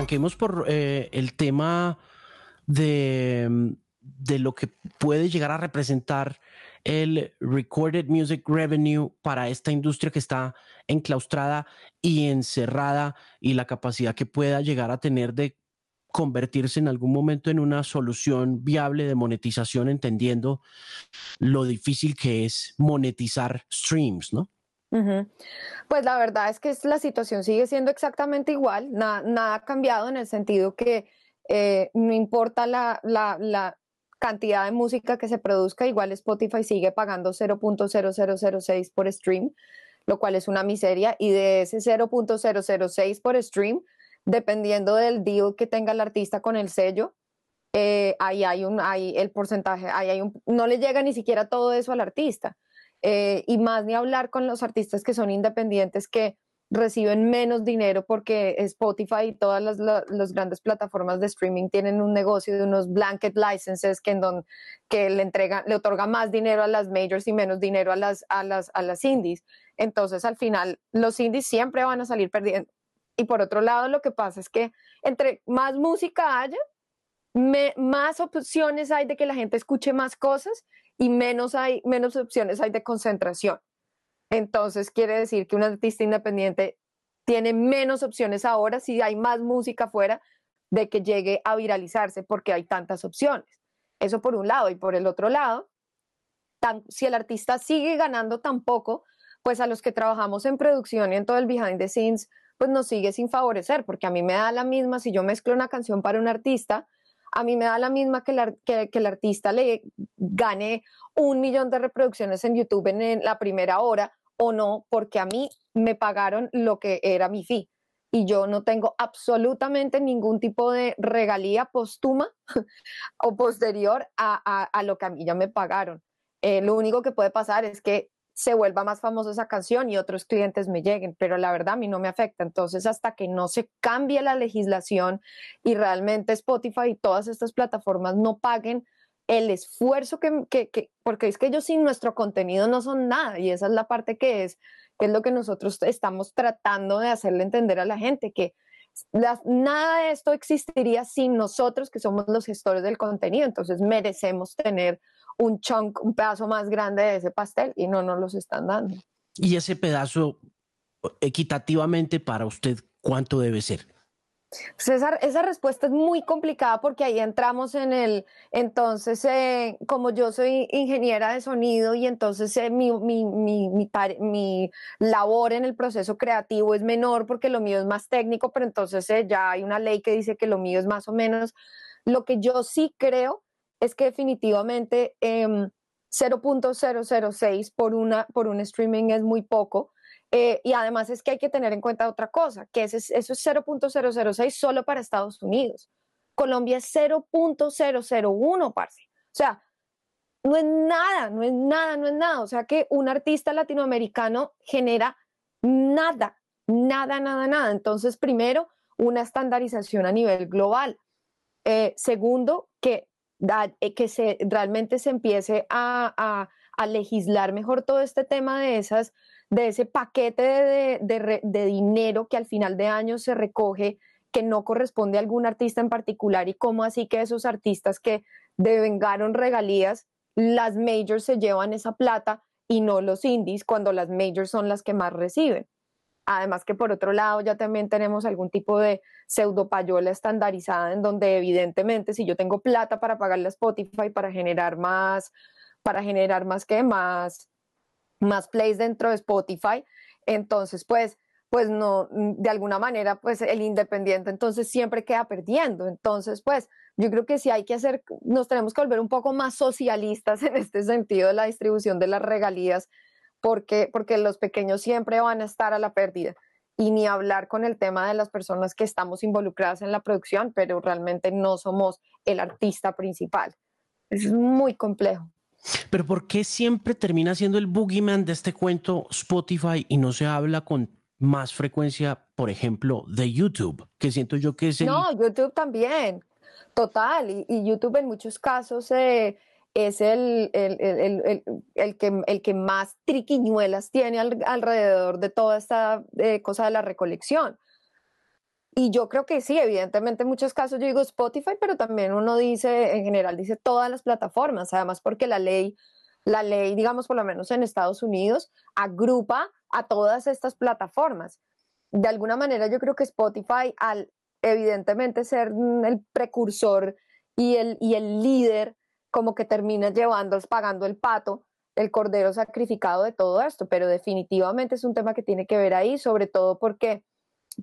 arranquemos por eh, el tema de, de lo que puede llegar a representar el recorded music revenue para esta industria que está enclaustrada y encerrada y la capacidad que pueda llegar a tener de convertirse en algún momento en una solución viable de monetización, entendiendo lo difícil que es monetizar streams, ¿no? Pues la verdad es que la situación sigue siendo exactamente igual, nada, ha cambiado en el sentido que eh, no importa la, la, cantidad de música que se produzca, igual Spotify sigue pagando 0.0006 por stream, lo cual es una miseria, y de ese 0.006 por stream, dependiendo del deal que tenga el artista con el sello, eh, ahí hay un, ahí el porcentaje, ahí hay un, no le llega ni siquiera todo eso al artista. Eh, y más ni hablar con los artistas que son independientes que reciben menos dinero porque Spotify y todas las, grandes plataformas de streaming tienen un negocio de unos blanket licenses que, en don, que le entrega, le otorga más dinero a las majors y menos dinero a las, a las, a las indies. Entonces, al final, los indies siempre van a salir perdiendo. Y por otro lado, lo que pasa es que entre más música haya, más opciones hay de que la gente escuche más cosas y menos, hay, menos opciones hay de concentración. Entonces quiere decir que un artista independiente tiene menos opciones ahora si hay más música afuera de que llegue a viralizarse porque hay tantas opciones. Eso por un lado. Y por el otro lado, si el artista sigue ganando tan poco, pues a los que trabajamos en producción y en todo el behind the scenes, pues nos sigue sin favorecer, porque a mí me da la misma si yo mezclo una canción para un artista, a mí me da la misma que, el artista le gane un millón de reproducciones en YouTube en la primera hora o no, porque a mí me pagaron lo que era mi fee y yo no tengo absolutamente ningún tipo de regalía póstuma o posterior a, lo que a mí ya me pagaron. Eh, lo único que puede pasar es que se vuelva más famosa esa canción y otros clientes me lleguen, pero la verdad a mí no me afecta. Entonces, hasta que no se cambie la legislación y realmente Spotify y todas estas plataformas no paguen el esfuerzo que, que, porque es que ellos sin nuestro contenido no son nada y esa es la parte que es, que es lo que nosotros estamos tratando de hacerle entender a la gente, que nada de esto existiría sin nosotros que somos los gestores del contenido, entonces merecemos tener un chunk, un pedazo más grande de ese pastel y no nos los están dando. Y ese pedazo equitativamente para usted, ¿cuánto debe ser? Pues esa, respuesta es muy complicada porque ahí entramos en el, entonces, eh, como yo soy ingeniera de sonido y entonces eh, mi, mi, mi, mi, labor en el proceso creativo es menor porque lo mío es más técnico, pero entonces eh, ya hay una ley que dice que lo mío es más o menos. Lo que yo sí creo es que definitivamente 0.006 em, por, una, por un streaming es muy poco eh, y además es que hay que tener en cuenta otra cosa, que eso es 0.006 solo para Estados Unidos. Colombia es 0.001, parce. O sea, no es nada, no es nada, no es nada. O sea que un artista latinoamericano genera nada, nada, nada, nada. Entonces, primero, una estandarización a nivel global. Eh, segundo, que, eh, que se, realmente se empiece a, a legislar mejor todo este tema de esas de ese paquete de, dinero que al final de año se recoge que no corresponde a algún artista en particular y cómo así que esos artistas que devengaron regalías, las majors se llevan esa plata y no los indies cuando las majors son las que más reciben. Además que por otro lado ya también tenemos algún tipo de pseudo payola estandarizada en donde evidentemente si yo tengo plata para pagarle a Spotify para generar más, para generar más que más más plays dentro de Spotify. Entonces, pues, pues no, de alguna manera, pues el independiente entonces siempre queda perdiendo. Entonces, pues yo creo que sí hay que hacer, nos tenemos que volver un poco más socialistas en este sentido de la distribución de las regalías, porque, porque los pequeños siempre van a estar a la pérdida. Y ni hablar con el tema de las personas que estamos involucradas en la producción, pero realmente no somos el artista principal. Es muy complejo. Pero ¿por qué siempre termina siendo el boogeyman de este cuento Spotify y no se habla con más frecuencia, por ejemplo, de YouTube? Que siento yo que es el... No, YouTube también, total. Y, YouTube en muchos casos eh, es el, el, que, el que más triquiñuelas tiene alrededor de toda esta eh, cosa de la recolección. Y yo creo que sí, evidentemente en muchos casos yo digo Spotify, pero también uno dice, en general dice todas las plataformas, además porque la ley, la ley, digamos por lo menos en Estados Unidos, agrupa a todas estas plataformas. De alguna manera yo creo que Spotify, al evidentemente ser el precursor y el, y el líder, como que termina llevando, pagando el pato, el cordero sacrificado de todo esto, pero definitivamente es un tema que tiene que ver ahí, sobre todo porque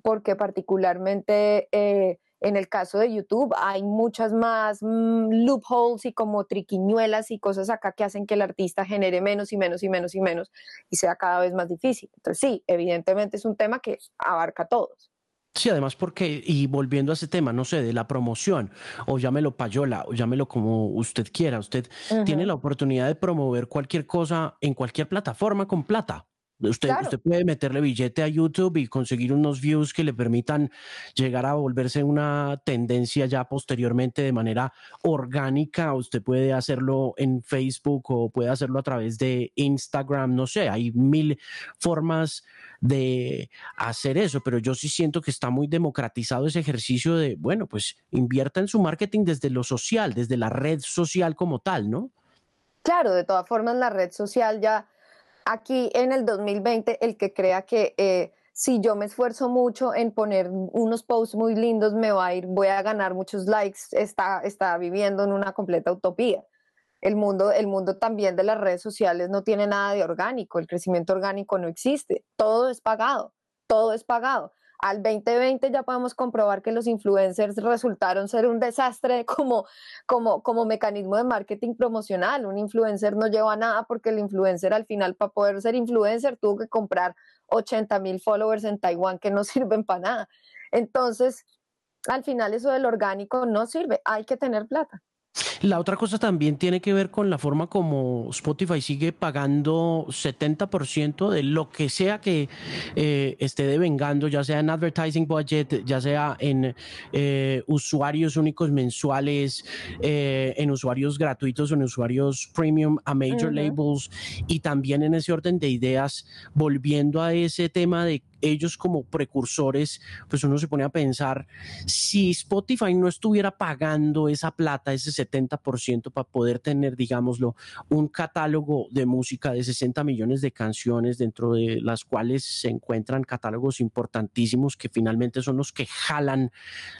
porque particularmente eh, en el caso de YouTube hay muchas más mm, loopholes y como triquiñuelas y cosas acá que hacen que el artista genere menos y menos y menos y menos y sea cada vez más difícil. Entonces sí, evidentemente es un tema que abarca a todos. Sí, además porque, y volviendo a ese tema, no sé, de la promoción, o llámelo payola, o llámelo como usted quiera, usted tiene la oportunidad de promover cualquier cosa en cualquier plataforma con plata. Usted, usted puede meterle billete a YouTube y conseguir unos views que le permitan llegar a volverse una tendencia ya posteriormente de manera orgánica. Usted puede hacerlo en Facebook o puede hacerlo a través de Instagram. No sé, hay mil formas de hacer eso, pero yo sí siento que está muy democratizado ese ejercicio de, bueno, pues invierta en su marketing desde lo social, desde la red social como tal, ¿no? Claro, de todas formas la red social ya aquí en el 2020 el que crea que eh, si yo me esfuerzo mucho en poner unos posts muy lindos me va a ir, voy a ganar muchos likes, está, está viviendo en una completa utopía. El mundo, el mundo también de las redes sociales no tiene nada de orgánico, el crecimiento orgánico no existe, todo es pagado, todo es pagado al 2020 ya podemos comprobar que los influencers resultaron ser un desastre como, como, como mecanismo de marketing promocional. Un influencer no lleva nada porque el influencer al final para poder ser influencer tuvo que comprar 80 mil followers en Taiwán que no sirven para nada. Entonces, al final eso del orgánico no sirve, hay que tener plata. La otra cosa también tiene que ver con la forma como Spotify sigue pagando 70% de lo que sea que eh, esté devengando, ya sea en advertising budget, ya sea en eh, usuarios únicos mensuales, eh, en usuarios gratuitos o en usuarios premium a major labels y también en ese orden de ideas, volviendo a ese tema de ellos como precursores, pues uno se pone a pensar, si Spotify no estuviera pagando esa plata, ese 70% para poder tener, digámoslo, un catálogo de música de 60 millones de canciones, dentro de las cuales se encuentran catálogos importantísimos que finalmente son los que jalan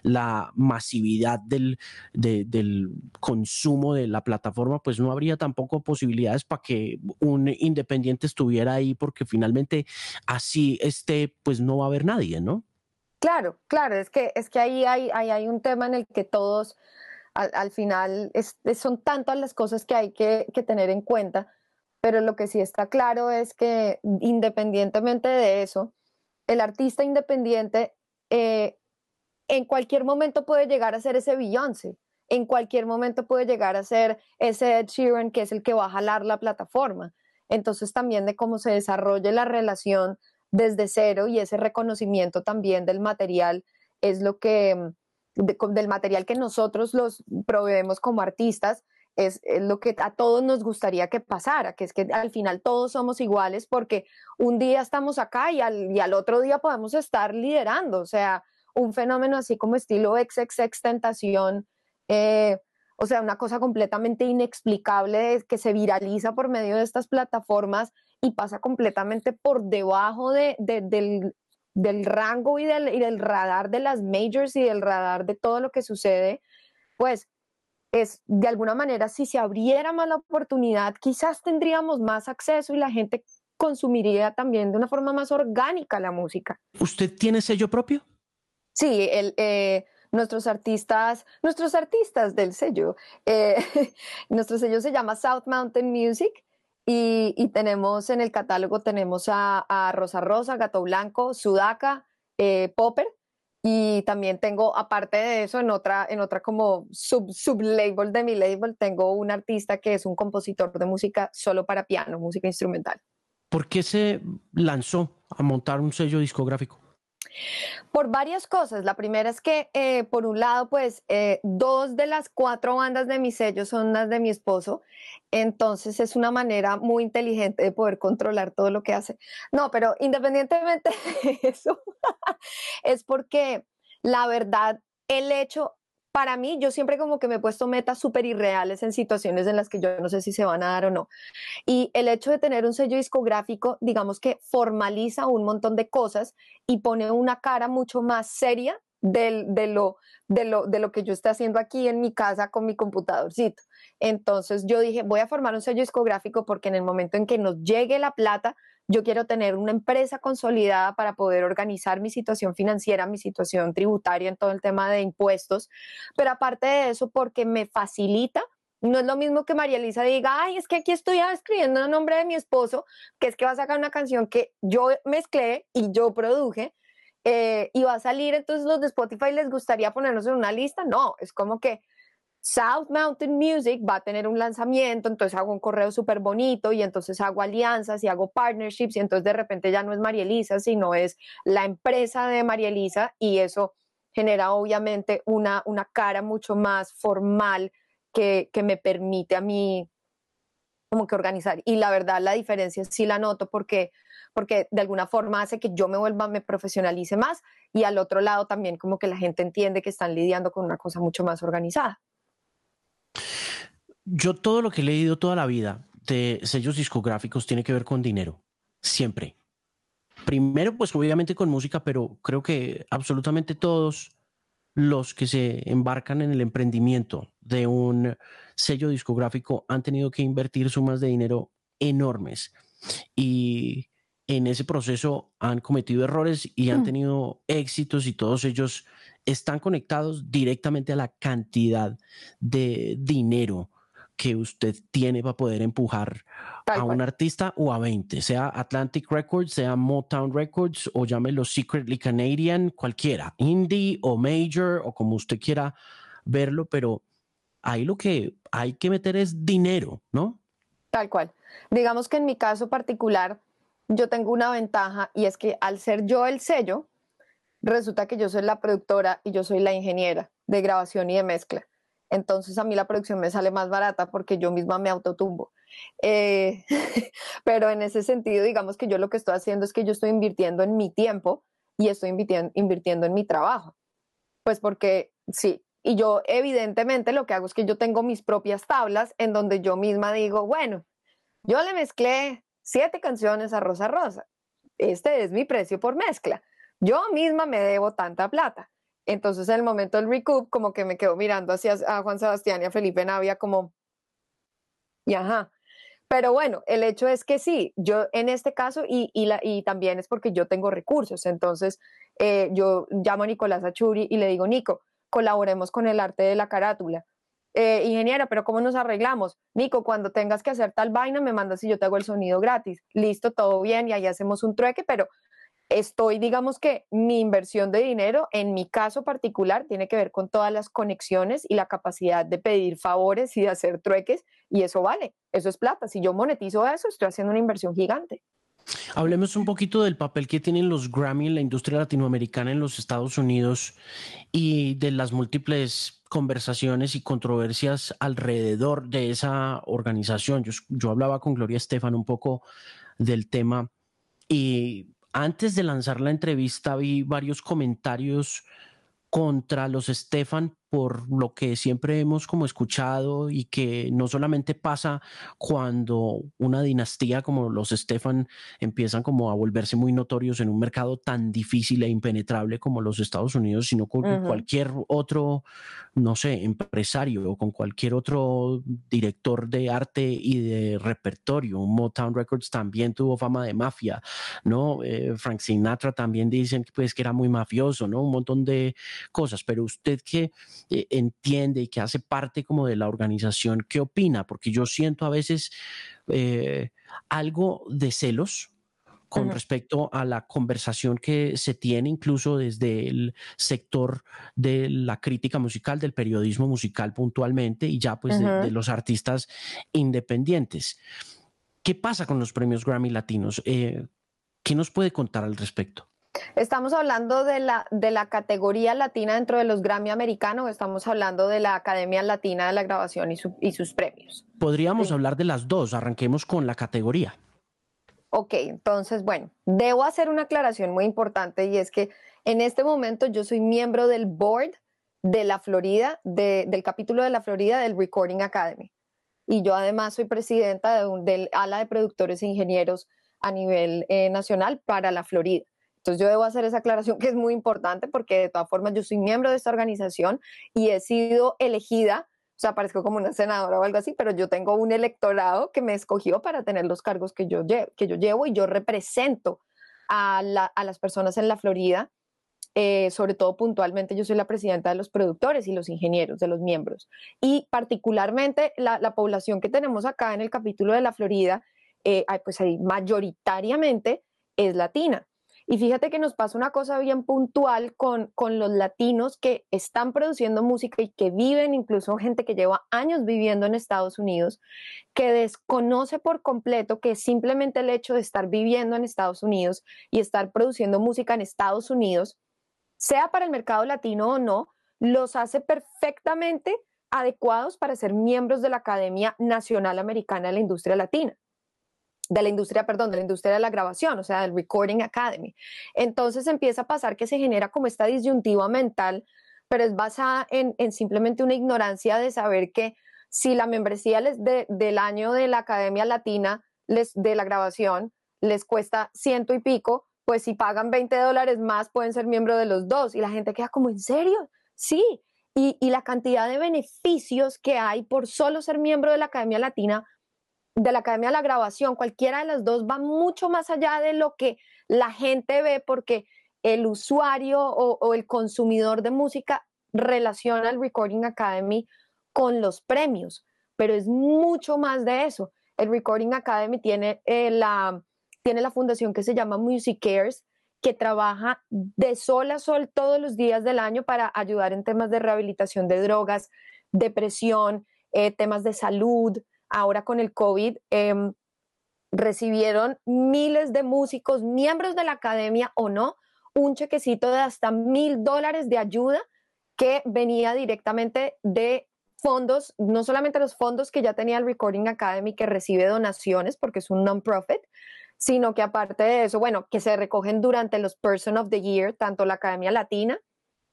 la masividad del, del consumo de la plataforma, pues no habría tampoco posibilidades para que un independiente estuviera ahí, porque finalmente así esté pues no va a haber nadie, ¿no? Claro, claro, es que, es que ahí hay, hay un tema en el que todos, al, final, son tantas las cosas que hay que, tener en cuenta, pero lo que sí está claro es que independientemente de eso, el artista independiente eh, en cualquier momento puede llegar a ser ese Beyoncé, en cualquier momento puede llegar a ser ese Ed Sheeran que es el que va a jalar la plataforma. Entonces también de cómo se desarrolle la relación desde cero y ese reconocimiento también del material es lo que, mm, del material que nosotros los proveemos como artistas, es, lo que a todos nos gustaría que pasara, que es que al final todos somos iguales porque un día estamos acá y al, y al otro día podemos estar liderando, o sea, un fenómeno así como estilo XXX Tentación, eh, o sea, una cosa completamente inexplicable que se viraliza por medio de estas plataformas y pasa completamente por debajo de, del, del, rango y del, y del radar de las majors y del radar de todo lo que sucede, pues es de alguna manera si se abriera más la oportunidad, quizás tendríamos más acceso y la gente consumiría también de una forma más orgánica la música. ¿Usted tiene sello propio? Sí, el, eh, nuestros artistas, nuestros artistas del sello, eh, nuestro sello se llama South Mountain Music y, tenemos en el catálogo, tenemos a, Rosa Rosa, Gato Blanco, Sudaca, eh, Popper, y también tengo, aparte de eso, en otra, en otra como sub, sublabel de mi label, tengo un artista que es un compositor de música solo para piano, música instrumental. ¿Por qué se lanzó a montar un sello discográfico? Por varias cosas. La primera es que, eh, por un lado, pues eh, dos de las cuatro bandas de mi sello son las de mi esposo. Entonces es una manera muy inteligente de poder controlar todo lo que hace. No, pero independientemente de eso, es porque la verdad, el hecho, para mí, yo siempre como que me he puesto metas súper irreales en situaciones en las que yo no sé si se van a dar o no. Y el hecho de tener un sello discográfico, digamos que formaliza un montón de cosas y pone una cara mucho más seria de, lo, de, lo, de lo que yo estoy haciendo aquí en mi casa con mi computadorcito. Entonces yo dije, voy a formar un sello discográfico porque en el momento en que nos llegue la plata, yo quiero tener una empresa consolidada para poder organizar mi situación financiera, mi situación tributaria en todo el tema de impuestos, pero aparte de eso, porque me facilita no es lo mismo que María Elisa diga, ay, es que aquí estoy escribiendo el nombre de mi esposo, que es que va a sacar una canción que yo mezclé y yo produje, eh, y va a salir, entonces los de Spotify les gustaría ponernos en una lista. No, es como que South Mountain Music va a tener un lanzamiento, entonces hago un correo súper bonito y entonces hago alianzas y hago partnerships y entonces de repente ya no es María Elisa, sino es la empresa de María Elisa y eso genera obviamente una, una cara mucho más formal que, que me permite a mí como que organizar. Y la verdad, la diferencia sí la noto porque, porque de alguna forma hace que yo me vuelva, me profesionalice más y al otro lado también como que la gente entiende que están lidiando con una cosa mucho más organizada. Yo todo lo que he leído toda la vida de sellos discográficos tiene que ver con dinero, siempre. Primero, pues obviamente con música, pero creo que absolutamente todos los que se embarcan en el emprendimiento de un sello discográfico han tenido que invertir sumas de dinero enormes y en ese proceso han cometido errores y han mm. tenido éxitos y todos ellos están conectados directamente a la cantidad de dinero que usted tiene para poder empujar a un artista o a 20, sea Atlantic Records, sea Motown Records o llámelo Secretly Canadian, cualquiera, indie o major o como usted quiera verlo, pero ahí lo que hay que meter es dinero, ¿no? Tal cual. Digamos que en mi caso particular, yo tengo una ventaja y es que al ser yo el sello, resulta que yo soy la productora y yo soy la ingeniera de grabación y de mezcla. Entonces a mí la producción me sale más barata porque yo misma me autotumbo. Eh, pero en ese sentido, digamos que yo lo que estoy haciendo es que yo estoy invirtiendo en mi tiempo y estoy invirtiendo, invirtiendo en mi trabajo. Pues porque sí, y yo evidentemente lo que hago es que yo tengo mis propias tablas en donde yo misma digo, bueno, yo le mezclé siete canciones a Rosa Rosa. Este es mi precio por mezcla. Yo misma me debo tanta plata. Entonces, en el momento del recoup, como que me quedo mirando hacia a Juan Sebastián y a Felipe Navia como, y ajá. Pero bueno, el hecho es que sí, yo en este caso, y, y, la, y también es porque yo tengo recursos, entonces eh, yo llamo a Nicolás Achuri y le digo, Nico, colaboremos con el arte de la carátula. Eh, ingeniera, pero ¿cómo nos arreglamos? Nico, cuando tengas que hacer tal vaina, me mandas y yo te hago el sonido gratis. Listo, todo bien, y ahí hacemos un trueque, pero estoy, digamos que mi inversión de dinero, en mi caso particular, tiene que ver con todas las conexiones y la capacidad de pedir favores y de hacer trueques, y eso vale, eso es plata. Si yo monetizo eso, estoy haciendo una inversión gigante. Hablemos un poquito del papel que tienen los Grammy en la industria latinoamericana en los Estados Unidos y de las múltiples conversaciones y controversias alrededor de esa organización. Yo, yo hablaba con Gloria Estefan un poco del tema y antes de lanzar la entrevista vi varios comentarios contra los Stefan por lo que siempre hemos como escuchado y que no solamente pasa cuando una dinastía como los Stefan empiezan como a volverse muy notorios en un mercado tan difícil e impenetrable como los Estados Unidos, sino con cualquier otro, no sé, empresario o con cualquier otro director de arte y de repertorio. Motown Records también tuvo fama de mafia, ¿no? Eh, Frank Sinatra también dicen pues que era muy mafioso, ¿no? Un montón de cosas, pero usted que eh, entiende y que hace parte como de la organización, ¿qué opina? Porque yo siento a veces eh, algo de celos con respecto a la conversación que se tiene incluso desde el sector de la crítica musical, del periodismo musical puntualmente y ya pues de, los artistas independientes. ¿Qué pasa con los premios Grammy Latinos? Eh, ¿Qué nos puede contar al respecto? ¿Estamos hablando de la, de la categoría latina dentro de los Grammy americanos o estamos hablando de la Academia Latina de la Grabación y, sus premios? Podríamos hablar de las dos, arranquemos con la categoría. Ok, entonces, bueno, debo hacer una aclaración muy importante y es que En este momento yo soy miembro del board de la Florida, del capítulo de la Florida del Recording Academy. Y yo además soy presidenta del ala de productores e ingenieros a nivel eh, nacional para la Florida. Entonces yo debo hacer esa aclaración que es muy importante porque de todas formas yo soy miembro de esta organización y he sido elegida, o sea, parezco como una senadora o algo así, pero yo tengo un electorado que me escogió para tener los cargos que yo, que yo llevo y yo represento a, a las personas en la Florida eh, sobre todo puntualmente yo soy la presidenta de los productores y los ingenieros, de los miembros. Y particularmente la, población que tenemos acá en el capítulo de la Florida, eh, pues ahí mayoritariamente es latina. Y fíjate que nos pasa una cosa bien puntual con, con los latinos que están produciendo música y que viven, incluso gente que lleva años viviendo en Estados Unidos, que desconoce por completo que simplemente el hecho de estar viviendo en Estados Unidos y estar produciendo música en Estados Unidos sea para el mercado latino o no, los hace perfectamente adecuados para ser miembros de la Academia Nacional Americana de la Industria Latina de la industria, perdón, de la industria de la grabación, o sea, del Recording Academy. Entonces empieza a pasar que se genera como esta disyuntiva mental, pero es basada en, simplemente una ignorancia de saber que si la membresía les del año de la Academia Latina les, de la grabación les cuesta ciento y pico, pues si pagan 20 dólares más pueden ser miembro de los dos. Y la gente queda como, ¿en serio? Sí. Y, la cantidad de beneficios que hay por solo ser miembro de la Academia Latina, de la Academia de la Grabación, cualquiera de las dos va mucho más allá de lo que la gente ve porque el usuario o, el consumidor de música relaciona el Recording Academy con los premios, pero es mucho más de eso. El Recording Academy tiene eh, la tiene la fundación que se llama Music Cares, que trabaja de sol a sol todos los días del año para ayudar en temas de rehabilitación de drogas, depresión, eh, temas de salud. Ahora con el COVID em, recibieron miles de músicos, miembros de la academia o no, un chequecito de hasta mil dólares de ayuda que venía directamente de fondos, no solamente los fondos que ya tenía el Recording Academy que recibe donaciones porque es un non-profit, sino que aparte de eso, bueno, que se recogen durante los Person of the Year, tanto la Academia Latina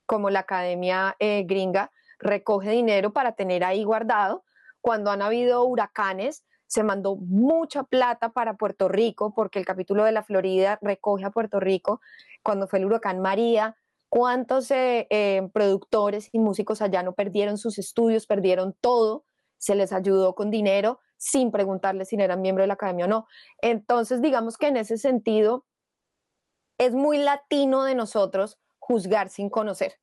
como la Academia eh, Gringa recoge dinero para tener ahí guardado. Cuando han habido huracanes, se mandó mucha plata para Puerto Rico, porque el capítulo de la Florida recoge a Puerto Rico. Cuando fue el huracán María, ¿cuántos eh, eh, productores y músicos allá no perdieron sus estudios, perdieron todo? Se les ayudó con dinero sin preguntarle si eran miembro de la academia o no. Entonces, digamos que en ese sentido, es muy latino de nosotros juzgar sin conocer.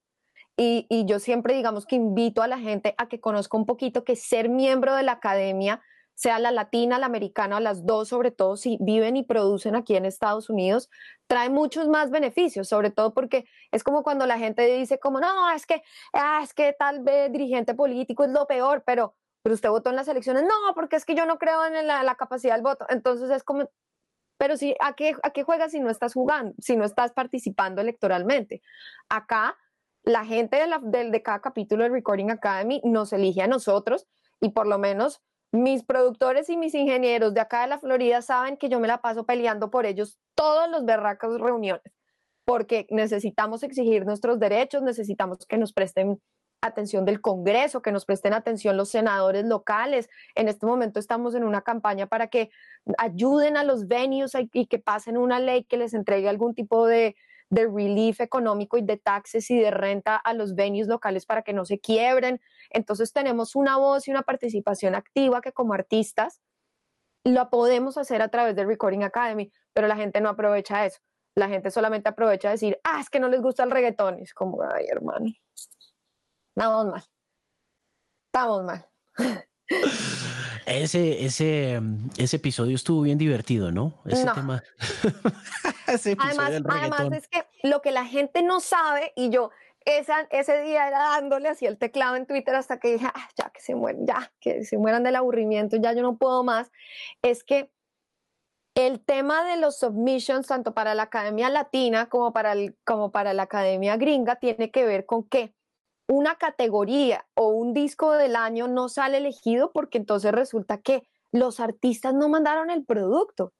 Y, yo siempre, digamos que invito a la gente a que conozca un poquito que ser miembro de la academia, sea la latina, la americana, las dos, sobre todo si viven y producen aquí en Estados Unidos, trae muchos más beneficios, sobre todo porque es como cuando la gente dice como, no, es que, ah, es que tal vez dirigente político es lo peor, pero pero usted votó en las elecciones, no, porque es que yo no creo en la, capacidad del voto. Entonces es como, pero si, ¿a qué, ¿a qué juegas si no estás jugando, si no estás participando electoralmente? Acá, la gente de, la, de, cada capítulo de Recording Academy nos elige a nosotros y por lo menos mis productores y mis ingenieros de acá de la Florida saben que yo me la paso peleando por ellos todos los berracos reuniones, porque necesitamos exigir nuestros derechos, necesitamos que nos presten atención del Congreso, que nos presten atención los senadores locales. En este momento estamos en una campaña para que ayuden a los venues y que pasen una ley que les entregue algún tipo de, de relief económico y de taxes y de renta a los venues locales para que no se quiebren. Entonces tenemos una voz y una participación activa que como artistas lo podemos hacer a través del Recording Academy, pero la gente no aprovecha eso. La gente solamente aprovecha decir, ah, es que no les gusta el reggaetón. es como, ay, hermano. Estamos mal. Estamos mal. Ese, ese, ese episodio estuvo bien divertido, ¿no? Ese tema. además, además es que lo que la gente no sabe, y yo esa, ese día era dándole así el teclado en Twitter hasta que dije, ah, ya que se mueren, ya, que se mueran del aburrimiento, ya yo no puedo más, es que el tema de los submissions, tanto para la Academia Latina como para, el, como para la Academia Gringa, tiene que ver con que una categoría o un disco del año no sale elegido porque entonces resulta que los artistas no mandaron el producto.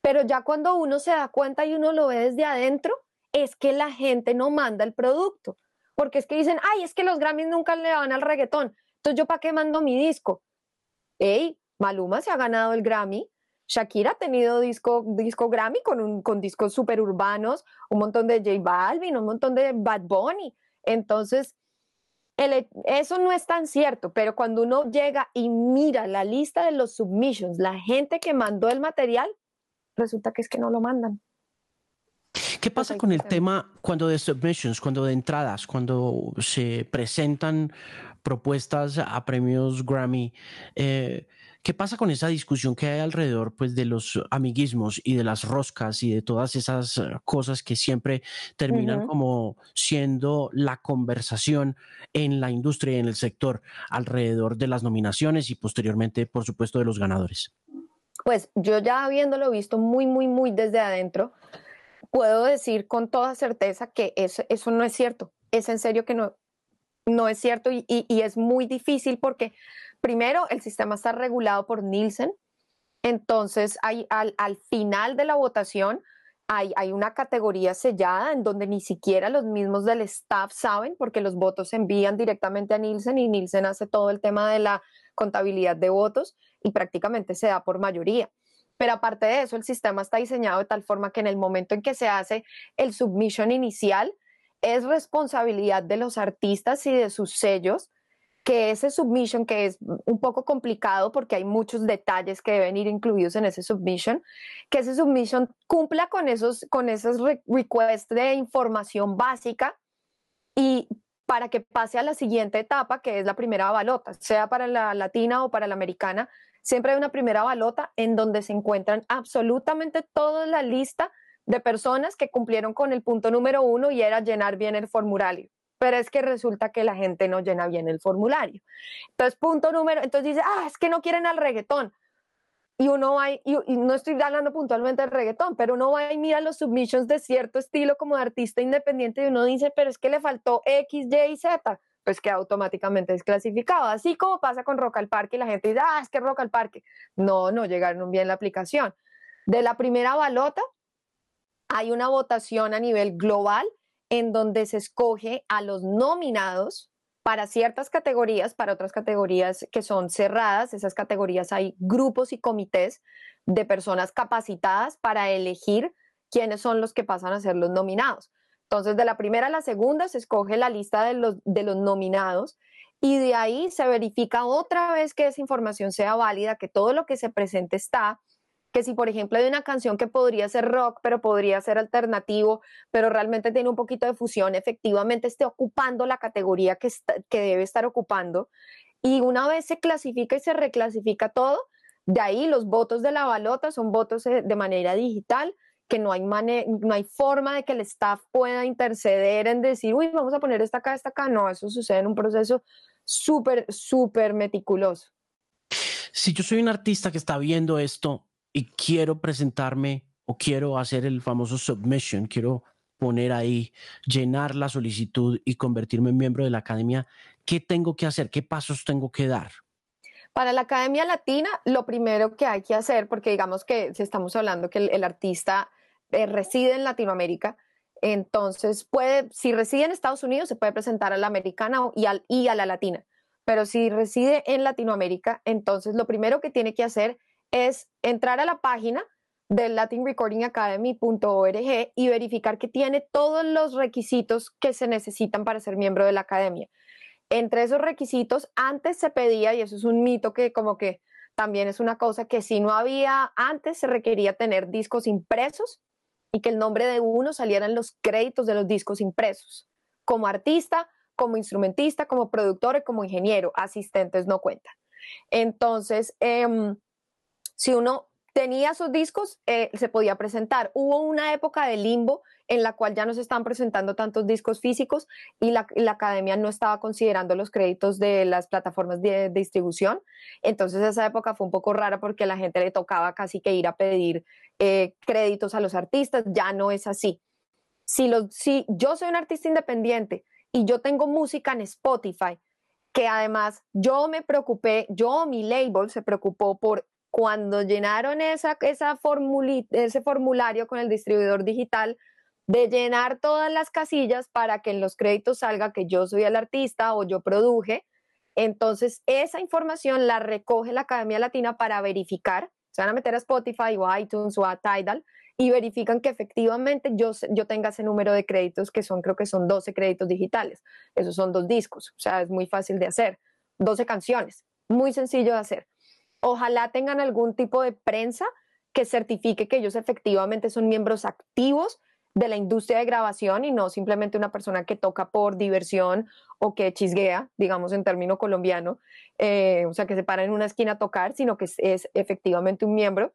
Pero ya cuando uno se da cuenta y uno lo ve desde adentro, es que la gente no manda el producto. Porque es que dicen, ay, es que los Grammys nunca le van al reggaetón. Entonces, ¿yo para qué mando mi disco? Ey, Maluma se ha ganado el Grammy. Shakira ha tenido disco, disco Grammy con, un, con discos super urbanos, un montón de J Balvin, un montón de Bad Bunny. Entonces, eso no es tan cierto, pero cuando uno llega y mira la lista de los submissions, la gente que mandó el material, resulta que es que no lo mandan. ¿Qué pasa con el tema cuando de submissions, cuando de entradas, cuando se presentan propuestas a premios Grammy? Eh, ¿Qué pasa con esa discusión que hay alrededor pues, de los amiguismos y de las roscas y de todas esas eh, cosas que siempre terminan como siendo la conversación en la industria y en el sector alrededor de las nominaciones y posteriormente, por supuesto, de los ganadores? Pues yo ya habiéndolo visto muy, muy, muy desde adentro, puedo decir con toda certeza que eso, eso no es cierto. Es en serio que no, no es cierto y, y es muy difícil porque primero, el sistema está regulado por Nielsen, entonces al, final de la votación hay, hay, una categoría sellada en donde ni siquiera los mismos del staff saben porque los votos se envían directamente a Nielsen y Nielsen hace todo el tema de la contabilidad de votos y prácticamente se da por mayoría. Pero aparte de eso, el sistema está diseñado de tal forma que en el momento en que se hace el submission inicial, es responsabilidad de los artistas y de sus sellos que ese submission, que es un poco complicado porque hay muchos detalles que deben ir incluidos en ese submission, que ese submission cumpla con esos, con esos requests de información básica y para que pase a la siguiente etapa, que es la primera balota, sea para la latina o para la americana, siempre hay una primera balota en donde se encuentran absolutamente toda la lista de personas que cumplieron con el punto número uno y era llenar bien el formulario pero es que resulta que la gente no llena bien el formulario. Entonces, punto número, entonces dice, ah, es que no quieren al reggaetón. Y uno va, y, no estoy hablando puntualmente del reggaetón, pero uno va y mira los submissions de cierto estilo como de artista independiente y uno dice, pero es que le faltó X, Y y Z, pues que automáticamente es clasificado. Así como pasa con Rock al Parque y la gente dice, ah, es que Rock al Parque. No, no llegaron bien la aplicación. De la primera balota, hay una votación a nivel global en donde se escoge a los nominados para ciertas categorías, para otras categorías que son cerradas. Esas categorías hay grupos y comités de personas capacitadas para elegir quiénes son los que pasan a ser los nominados. Entonces, de la primera a la segunda se escoge la lista de los, nominados y de ahí se verifica otra vez que esa información sea válida, que todo lo que se presente está, que si por ejemplo hay una canción que podría ser rock, pero podría ser alternativo, pero realmente tiene un poquito de fusión, efectivamente esté ocupando la categoría que, que debe estar ocupando. Y una vez se clasifica y se reclasifica todo, de ahí los votos de la balota son votos eh, de manera digital, que no hay, no hay forma de que el staff pueda interceder en decir, uy, vamos a poner esta acá, esta acá. No, eso sucede en un proceso súper, súper meticuloso. Si yo soy un artista que está viendo esto, y quiero presentarme o quiero hacer el famoso submission, quiero poner ahí, llenar la solicitud y convertirme en miembro de la academia, ¿qué tengo que hacer? ¿Qué pasos tengo que dar? Para la Academia Latina, lo primero que hay que hacer, porque digamos que si estamos hablando que el, artista eh, reside en Latinoamérica, entonces puede, si reside en Estados Unidos, se puede presentar a la americana y, al, y a la latina. Pero si reside en Latinoamérica, entonces lo primero que tiene que hacer es entrar a la página del latinrecordingacademy.org y verificar que tiene todos los requisitos que se necesitan para ser miembro de la academia. Entre esos requisitos, antes se pedía, y eso es un mito que como que también es una cosa que si no había, antes se requería tener discos impresos y que el nombre de uno saliera en los créditos de los discos impresos. Como artista, como instrumentista, como productor y como ingeniero, asistentes no cuentan. Entonces, eh, si uno tenía esos discos, eh, se podía presentar. Hubo una época de limbo en la cual ya no se estaban presentando tantos discos físicos y la, academia no estaba considerando los créditos de las plataformas de, distribución. Entonces esa época fue un poco rara porque la gente le tocaba casi que ir a pedir eh, créditos a los artistas. Ya no es así. Si, si yo soy un artista independiente y yo tengo música en Spotify, que además yo me preocupé, yo, mi label se preocupó por cuando llenaron esa, ese formulario con el distribuidor digital, de llenar todas las casillas para que en los créditos salga que yo soy el artista o yo produje. Entonces, esa información la recoge la Academia Latina para verificar. Se van a meter a Spotify o a iTunes o a Tidal y verifican que efectivamente yo, yo tenga ese número de créditos, que son, creo que son 12 créditos digitales. Esos son dos discos, o sea, es muy fácil de hacer. 12 canciones, muy sencillo de hacer. Ojalá tengan algún tipo de prensa que certifique que ellos efectivamente son miembros activos de la industria de grabación y no simplemente una persona que toca por diversión o que chisguea, digamos en término colombiano, eh, o sea, que se para en una esquina a tocar, sino que es efectivamente un miembro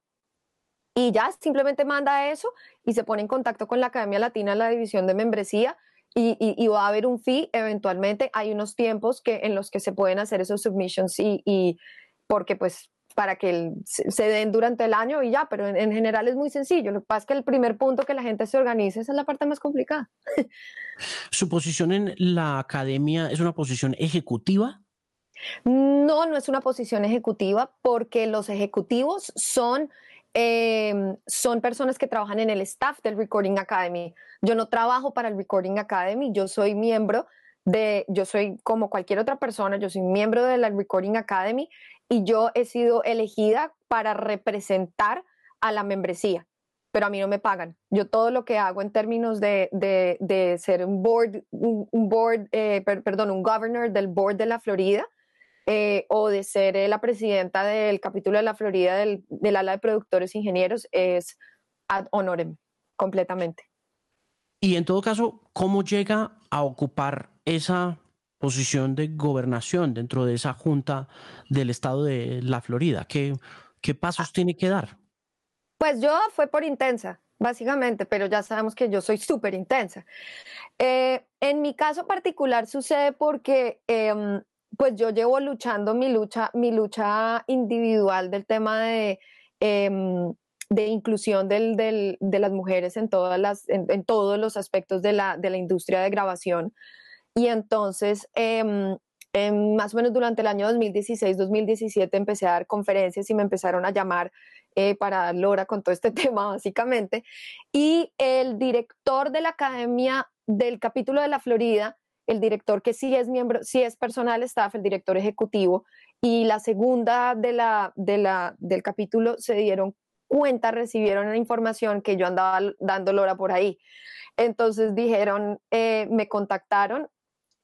y ya simplemente manda eso y se pone en contacto con la Academia Latina, la división de membresía, y, va a haber un fee eventualmente. Hay unos tiempos que, en los que se pueden hacer esos submissions y, porque pues para que se, den durante el año y ya, pero en, general es muy sencillo. Lo que pasa es que el primer punto que la gente se organice esa es la parte más complicada. ¿Su posición en la academia es una posición ejecutiva? No, no es una posición ejecutiva porque los ejecutivos son Em, son personas que trabajan en el staff del Recording Academy. Yo no trabajo para el Recording Academy, yo soy miembro de, yo soy como cualquier otra persona, yo soy miembro de la Recording Academy y yo he sido elegida para representar a la membresía, pero a mí no me pagan. Yo todo lo que hago en términos de, de, ser un board, un, board eh, perdón, un governor del board de la Florida, eh, o de ser eh, la presidenta del capítulo de la Florida del, ala de productores ingenieros es ad honorem, completamente. Y en todo caso, ¿cómo llega a ocupar esa posición de gobernación dentro de esa junta del estado de la Florida? ¿Qué, qué pasos tiene que dar? Pues yo fue por intensa, básicamente, pero ya sabemos que yo soy súper intensa. Eh, en mi caso particular sucede porque em, pues yo llevo luchando mi lucha, mi lucha individual del tema de, em, de inclusión del, del, de las mujeres en, todas las, en, todos los aspectos de la, de la, industria de grabación. Y entonces, em, más o menos durante el año 2016-2017 empecé a dar conferencias y me empezaron a llamar eh, para dar lora con todo este tema, básicamente. Y el director de la Academia del capítulo de la Florida, el director que sí es miembro, sí es personal staff, el director ejecutivo, y la segunda de la, de la, del capítulo se dieron cuenta, recibieron la información que yo andaba dando lora por ahí. Entonces dijeron, eh, me contactaron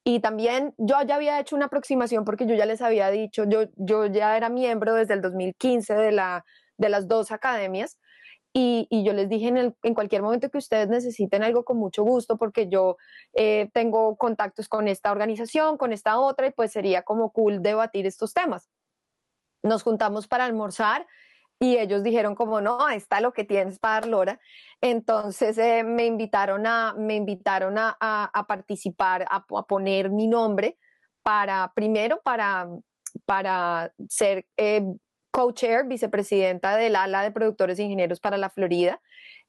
y también yo ya había hecho una aproximación porque yo ya les había dicho, yo, yo ya era miembro desde el 2015 de, la, de las dos academias y, yo les dije en, cualquier momento que ustedes necesiten algo con mucho gusto, porque yo eh, tengo contactos con esta organización, con esta otra, y pues sería como cool debatir estos temas. Nos juntamos para almorzar y ellos dijeron como no, está lo que tienes para dar Lora. Entonces eh, me invitaron a, me invitaron a, a, participar, a, poner mi nombre para, primero para, para ser eh, co-chair, vicepresidenta del ala de productores e ingenieros para la Florida,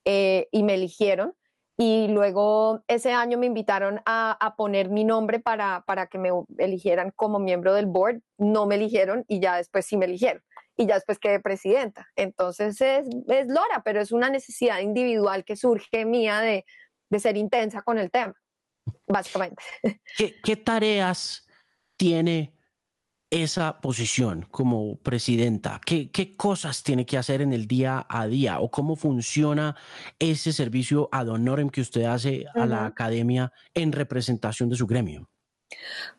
eh, y me eligieron. Y luego ese año me invitaron a, poner mi nombre para, para, que me eligieran como miembro del board. No me eligieron y ya después sí me eligieron. Y ya después quedé presidenta. Entonces es, es Lora, pero es una necesidad individual que surge mía de, de ser intensa con el tema, básicamente. ¿Qué, qué tareas tiene esa posición como presidenta? ¿Qué, ¿Qué, cosas tiene que hacer en el día a día o cómo funciona ese servicio ad honorem que usted hace a la academia en representación de su gremio?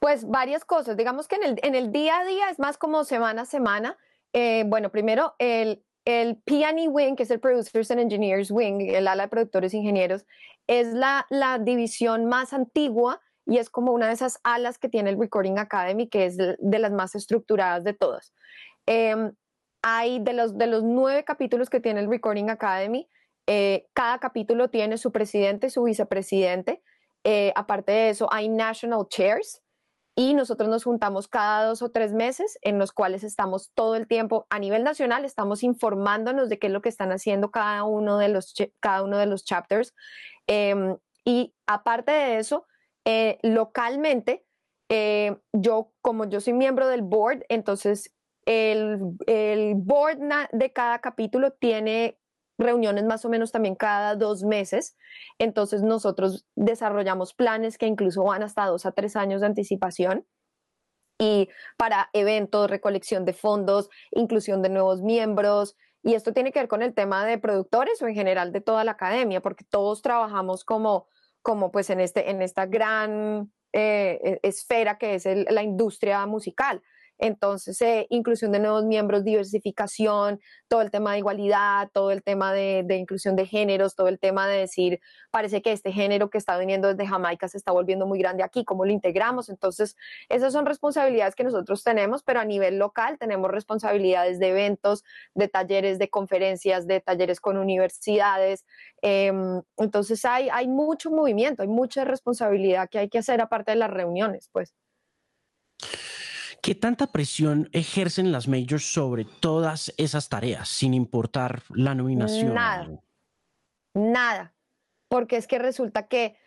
Pues varias cosas. Digamos que en el, en el día a día es más como semana a semana. Eh, bueno, primero el, el P&E Wing, que es el Producers and Engineers Wing, el ala de productores e ingenieros, es la, la división más antigua y es como una de esas alas que tiene el Recording Academy, que es de, las más estructuradas de todas. Em, hay de los, de los nueve capítulos que tiene el Recording Academy, eh, cada capítulo tiene su presidente, su vicepresidente. Eh, aparte de eso, hay national chairs y nosotros nos juntamos cada dos o tres meses en los cuales estamos todo el tiempo a nivel nacional, estamos informándonos de qué es lo que están haciendo cada uno de los, cada uno de los chapters. Em, y aparte de eso, eh, localmente, eh, yo como yo soy miembro del board, entonces el, el board de cada capítulo tiene reuniones más o menos también cada dos meses. Entonces nosotros desarrollamos planes que incluso van hasta dos a tres años de anticipación y para eventos, recolección de fondos, inclusión de nuevos miembros. Y esto tiene que ver con el tema de productores o en general de toda la academia, porque todos trabajamos como, como pues en, este, en esta gran eh, e, esfera que es la industria musical. Entonces, eh, inclusión de nuevos miembros, diversificación, todo el tema de igualdad, todo el tema de, inclusión de géneros, todo el tema de decir, parece que este género que está viniendo desde Jamaica se está volviendo muy grande aquí, ¿cómo lo integramos? Entonces, esas son responsabilidades que nosotros tenemos, pero a nivel local tenemos responsabilidades de eventos, de talleres, de conferencias, de talleres con universidades. Em, entonces, hay, hay mucho movimiento, hay mucha responsabilidad que hay que hacer aparte de las reuniones, pues. ¿Qué tanta presión ejercen las majors sobre todas esas tareas, sin importar la nominación? Nada, nada, porque es que resulta que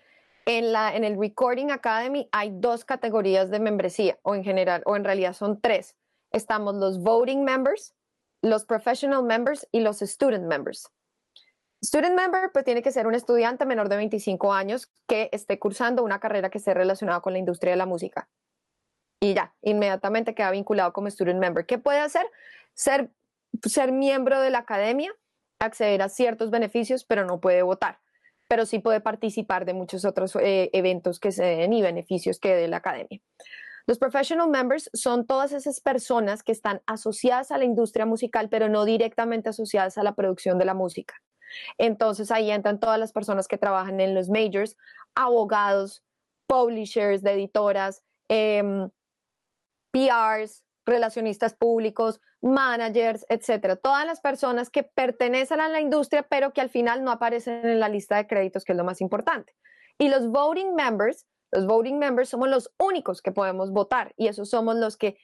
en, la, en el Recording Academy hay dos categorías de membresía, o en general, o en realidad son tres. Estamos los voting members, los professional members y los student members. Student member pues tiene que ser un estudiante menor de 25 años que esté cursando una carrera que esté relacionada con la industria de la música y ya, inmediatamente queda vinculado como student member. ¿Qué puede hacer? Ser, ser miembro de la academia, acceder a ciertos beneficios, pero no puede votar. Pero sí puede participar de muchos otros eh, eventos que se den y beneficios que dé la academia. Los professional members son todas esas personas que están asociadas a la industria musical, pero no directamente asociadas a la producción de la música. Entonces ahí entran todas las personas que trabajan en los majors, abogados, publishers de editoras, eh, PRs, relacionistas públicos, managers, etcétera. Todas las personas que pertenecen a la industria, pero que al final no aparecen en la lista de créditos, que es lo más importante. Y los voting members, los voting members somos los únicos que podemos votar y esos somos los que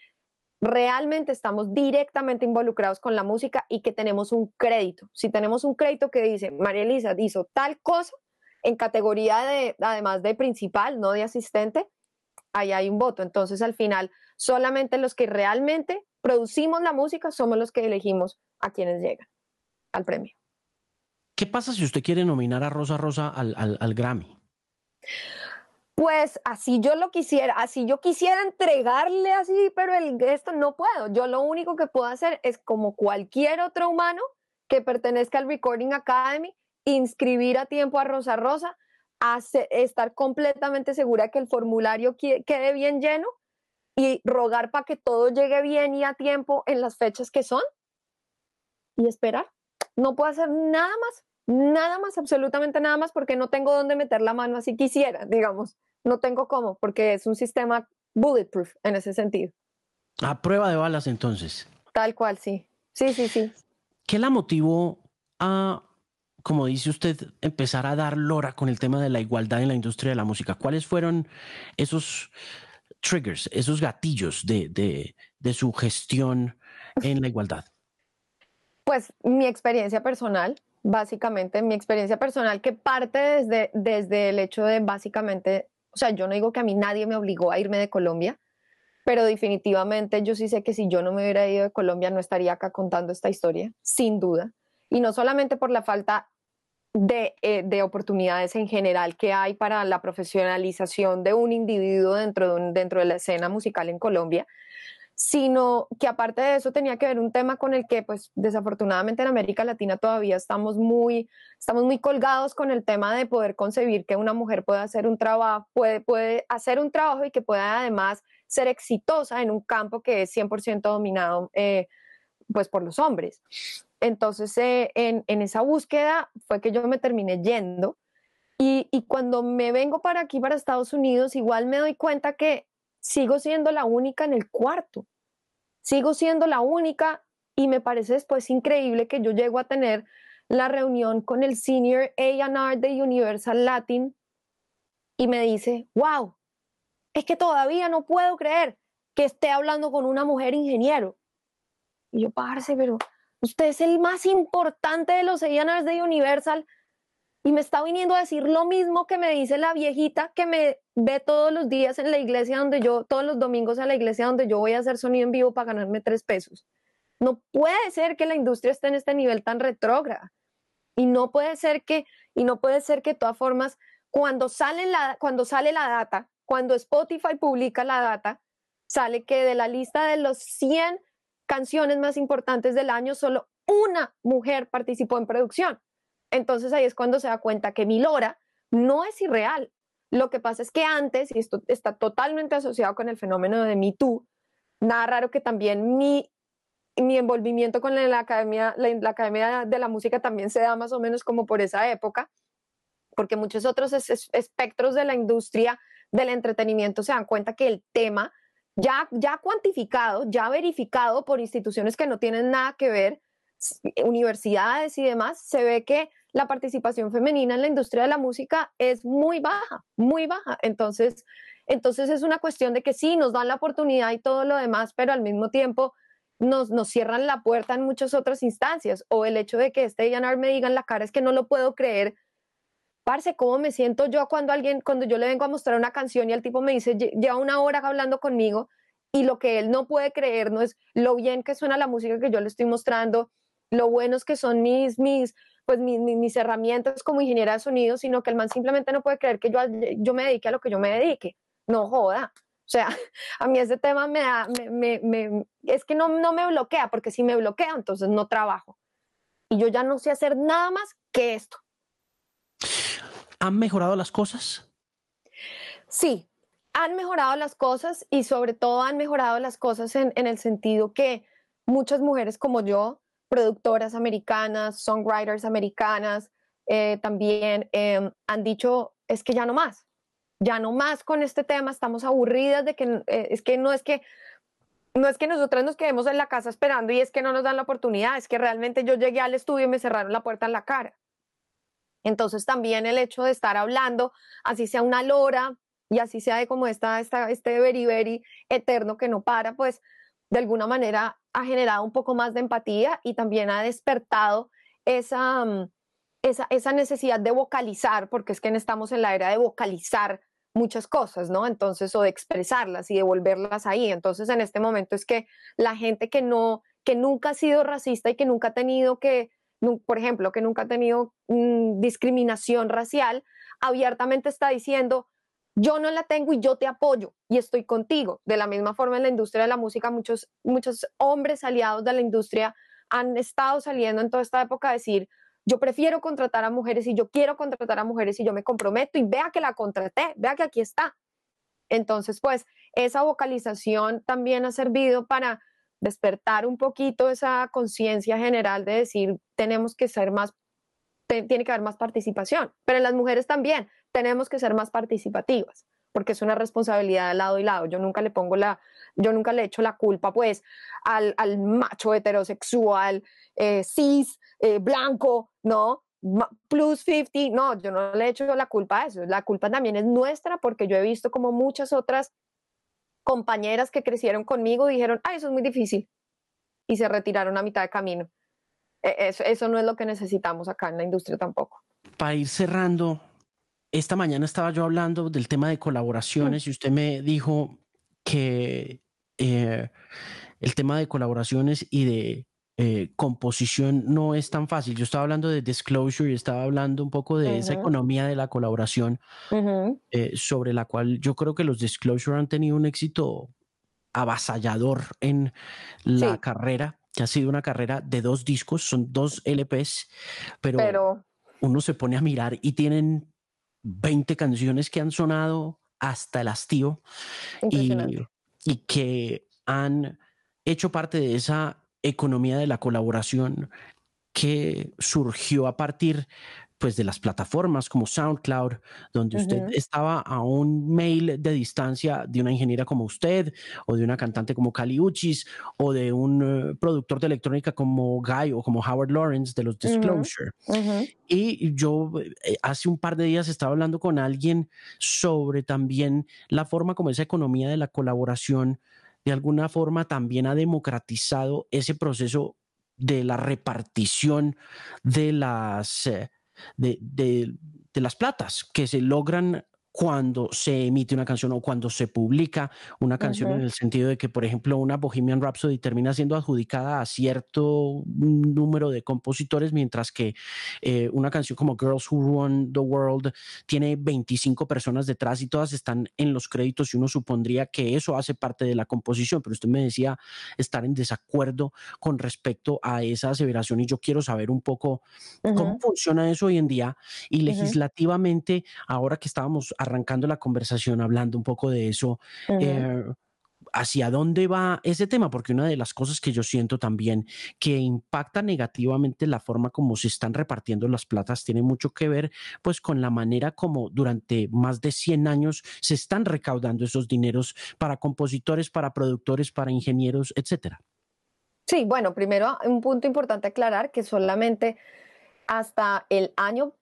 realmente estamos directamente involucrados con la música y que tenemos un crédito. Si tenemos un crédito que dice, María Elisa hizo tal cosa en categoría de, además de principal, no de asistente, ahí hay un voto. Entonces, al final, solamente los que realmente producimos la música somos los que elegimos a quienes llegan al premio. ¿Qué pasa si usted quiere nominar a Rosa Rosa al, Grammy? Pues así yo lo quisiera, así yo quisiera entregarle así, pero el, esto no puedo. Yo lo único que puedo hacer es como cualquier otro humano que pertenezca al Recording Academy, inscribir a tiempo a Rosa Rosa, estar completamente segura que el formulario quede bien lleno y rogar para que todo llegue bien y a tiempo en las fechas que son y esperar. No puedo hacer nada más, nada más, absolutamente nada más porque no tengo dónde meter la mano así quisiera, digamos. No tengo cómo, porque es un sistema bulletproof en ese sentido. A prueba de balas entonces. Tal cual, sí. Sí, sí, sí. ¿Qué la motivó a como dice usted, empezar a dar lora con el tema de la igualdad en la industria de la música? ¿Cuáles fueron esos triggers, esos gatillos de, su gestión en la igualdad? Pues mi experiencia personal, básicamente, mi experiencia personal que parte desde, desde el hecho de básicamente, o sea, yo no digo que a mí nadie me obligó a irme de Colombia, pero definitivamente yo sí sé que si yo no me hubiera ido de Colombia no estaría acá contando esta historia, sin duda. Y no solamente por la falta eh, de, oportunidades en general que hay para la profesionalización de un individuo dentro de, dentro de la escena musical en Colombia, sino que aparte de eso tenía que ver un tema con el que pues desafortunadamente en América Latina todavía estamos muy, estamos muy colgados con el tema de poder concebir que una mujer puede hacer un trabajo, puede, puede hacer un trabajo y que pueda además ser exitosa en un campo que es 100% dominado eh, pues por los hombres. Entonces, eh, en, esa búsqueda fue que yo me terminé yendo. Y, y, cuando me vengo para aquí, para Estados Unidos, igual me doy cuenta que sigo siendo la única en el cuarto. Sigo siendo la única y me parece después increíble que yo llego a tener la reunión con el Senior AR de Universal Latin y me dice, wow, es que todavía no puedo creer que esté hablando con una mujer ingeniero. Y yo, parce, pero Usted es el más importante de los A&Rs de Universal y me está viniendo a decir lo mismo que me dice la viejita que me ve todos los días en la iglesia donde yo, todos los domingos a la iglesia donde yo voy a hacer sonido en vivo para ganarme tres pesos. No puede ser que la industria esté en este nivel tan retrógrada. Y no puede ser que, y no puede ser que de todas formas, cuando sale la, cuando sale la data, cuando Spotify publica la data, sale que de la lista de los 100 canciones más importantes del año, solo una mujer participó en producción. Entonces ahí es cuando se da cuenta que Milora no es irreal. Lo que pasa es que antes, y esto está totalmente asociado con el fenómeno de Me Too, nada raro que también mi, mi envolvimiento con la, academia, la, Academia de la Música también se da más o menos como por esa época, porque muchos otros espectros de la industria del entretenimiento se dan cuenta que el tema ya, ya cuantificado, ya verificado por instituciones que no tienen nada que ver, universidades y demás, se ve que la participación femenina en la industria de la música es muy baja, muy baja. Entonces, entonces es una cuestión de que sí, nos dan la oportunidad y todo lo demás, pero al mismo tiempo nos, nos cierran la puerta en muchas otras instancias. O el hecho de que este Yanar me diga en la cara es que no lo puedo creer. Parce, ¿cómo me siento yo cuando alguien, cuando yo le vengo a mostrar una canción y el tipo me dice, lleva una hora hablando conmigo y lo que él no puede creer no es lo bien que suena la música que yo le estoy mostrando, lo buenos que son mis, mis, pues mis, mis, herramientas como ingeniera de sonido, sino que el man simplemente no puede creer que yo, yo me dedique a lo que yo me dedique. No joda. O sea, a mí ese tema me da, me, me, es que no, no me bloquea, porque si me bloquea, entonces no trabajo. Y yo ya no sé hacer nada más que esto. ¿Han mejorado las cosas? Sí, han mejorado las cosas y sobre todo han mejorado las cosas en, el sentido que muchas mujeres como yo productoras americanas, songwriters americanas, eh, también em, han dicho, es que ya no más, ya no más con este tema, estamos aburridas de que, eh, es que no es que, no es que nosotras nos quedemos en la casa esperando y es que no nos dan la oportunidad, es que realmente yo llegué al estudio y me cerraron la puerta en la cara. Entonces también el hecho de estar hablando, así sea una lora y así sea de como esta, esta, este beriberi eterno que no para, pues de alguna manera ha generado un poco más de empatía y también ha despertado esa, mm, esa, esa, necesidad de vocalizar, porque es que estamos en la era de vocalizar muchas cosas, ¿no? Entonces, o de expresarlas y devolverlas ahí. Entonces, en este momento es que la gente que no, que nunca ha sido racista y que nunca ha tenido que, por ejemplo, que nunca ha tenido mm, discriminación racial, abiertamente está diciendo, yo no la tengo y yo te apoyo y estoy contigo. De la misma forma en la industria de la música, muchos, muchos hombres aliados de la industria han estado saliendo en toda esta época a decir, yo prefiero contratar a mujeres y yo quiero contratar a mujeres y yo me comprometo y vea que la contraté, vea que aquí está. Entonces, pues esa vocalización también ha servido para despertar un poquito esa conciencia general de decir, tenemos que ser más, tiene que haber más participación, pero en las mujeres también, tenemos que ser más participativas, porque es una responsabilidad de lado y lado. Yo nunca le pongo la, yo nunca le echo la culpa, pues, al, al macho heterosexual, eh, cis, eh, blanco, ¿no? Plus 50, no, yo no le echo la culpa a eso. La culpa también es nuestra, porque yo he visto como muchas otras compañeras que crecieron conmigo dijeron, ay, eso es muy difícil, y se retiraron a mitad de camino. E, eso, eso no es lo que necesitamos acá en la industria tampoco. Para ir cerrando, esta mañana estaba yo hablando del tema de colaboraciones y usted me dijo que eh, el tema de colaboraciones y de eh, composición no es tan fácil. Yo estaba hablando de disclosure y estaba hablando un poco de esa economía de la colaboración eh, sobre la cual yo creo que los disclosure han tenido un éxito avasallador en la carrera, que ha sido una carrera de dos discos, son dos LPs, pero... uno se pone a mirar y tienen 20 canciones que han sonado hasta el hastío y, y, que han hecho parte de esa economía de la colaboración que surgió a partir pues de las plataformas como SoundCloud, donde usted estaba a un mail de distancia de una ingeniera como usted, o de una cantante como Cali Uchis, o de un eh, productor de electrónica como Guy o como Howard Lawrence de los Disclosure. Y yo eh, hace un par de días estaba hablando con alguien sobre también la forma como esa economía de la colaboración de alguna forma también ha democratizado ese proceso de la repartición de las... Eh, de, de, las platas que se logran cuando se emite una canción o cuando se publica una canción en el sentido de que, por ejemplo, una Bohemian Rhapsody termina siendo adjudicada a cierto número de compositores, mientras que eh, una canción como Girls Who Run the World tiene 25 personas detrás y todas están en los créditos y uno supondría que eso hace parte de la composición, pero usted me decía estar en desacuerdo con respecto a esa aseveración y yo quiero saber un poco cómo funciona eso hoy en día y legislativamente, ahora que estábamos arrancando la conversación hablando un poco de eso, eh, hacia dónde va ese tema, porque una de las cosas que yo siento también que impacta negativamente la forma como se están repartiendo las platas tiene mucho que ver pues con la manera como durante más de 100 años se están recaudando esos dineros para compositores, para productores, para ingenieros, etcétera. Sí, bueno, primero un punto importante aclarar que solamente hasta el año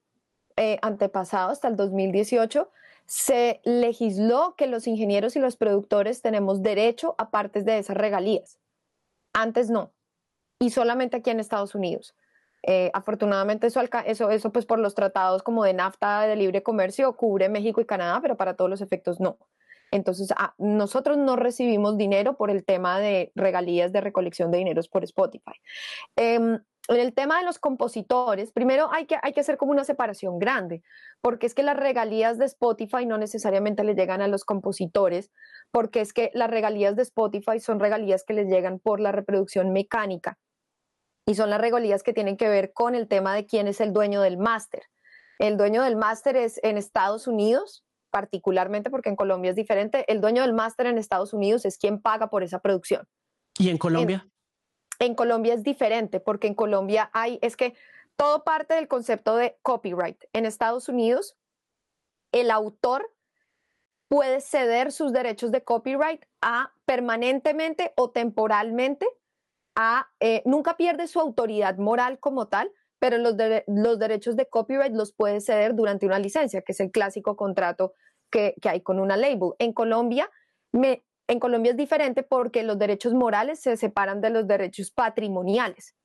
eh, antepasado, hasta el 2018, se legisló que los ingenieros y los productores tenemos derecho a partes de esas regalías. Antes no, y solamente aquí en Estados Unidos. Eh, afortunadamente eso, eso, eso pues por los tratados como de NAFTA de libre comercio cubre México y Canadá, pero para todos los efectos no. Entonces, ah, nosotros no recibimos dinero por el tema de regalías de recolección de dineros por Spotify. Em, en el tema de los compositores, primero hay que, hay que hacer como una separación grande, porque es que las regalías de Spotify no necesariamente le llegan a los compositores, porque es que las regalías de Spotify son regalías que les llegan por la reproducción mecánica y son las regalías que tienen que ver con el tema de quién es el dueño del máster. El dueño del máster es en Estados Unidos, particularmente porque en Colombia es diferente, el dueño del máster en Estados Unidos es quien paga por esa producción. ¿Y en Colombia? Colombia es diferente porque en Colombia hay, es que todo parte del concepto de copyright. En Estados Unidos, el autor puede ceder sus derechos de copyright a permanentemente o temporalmente a, eh, nunca pierde su autoridad moral como tal, pero los, los derechos de copyright los puede ceder durante una licencia, que es el clásico contrato que, que hay con una label. En Colombia, me, en Colombia es diferente porque los derechos morales se separan de los derechos patrimoniales.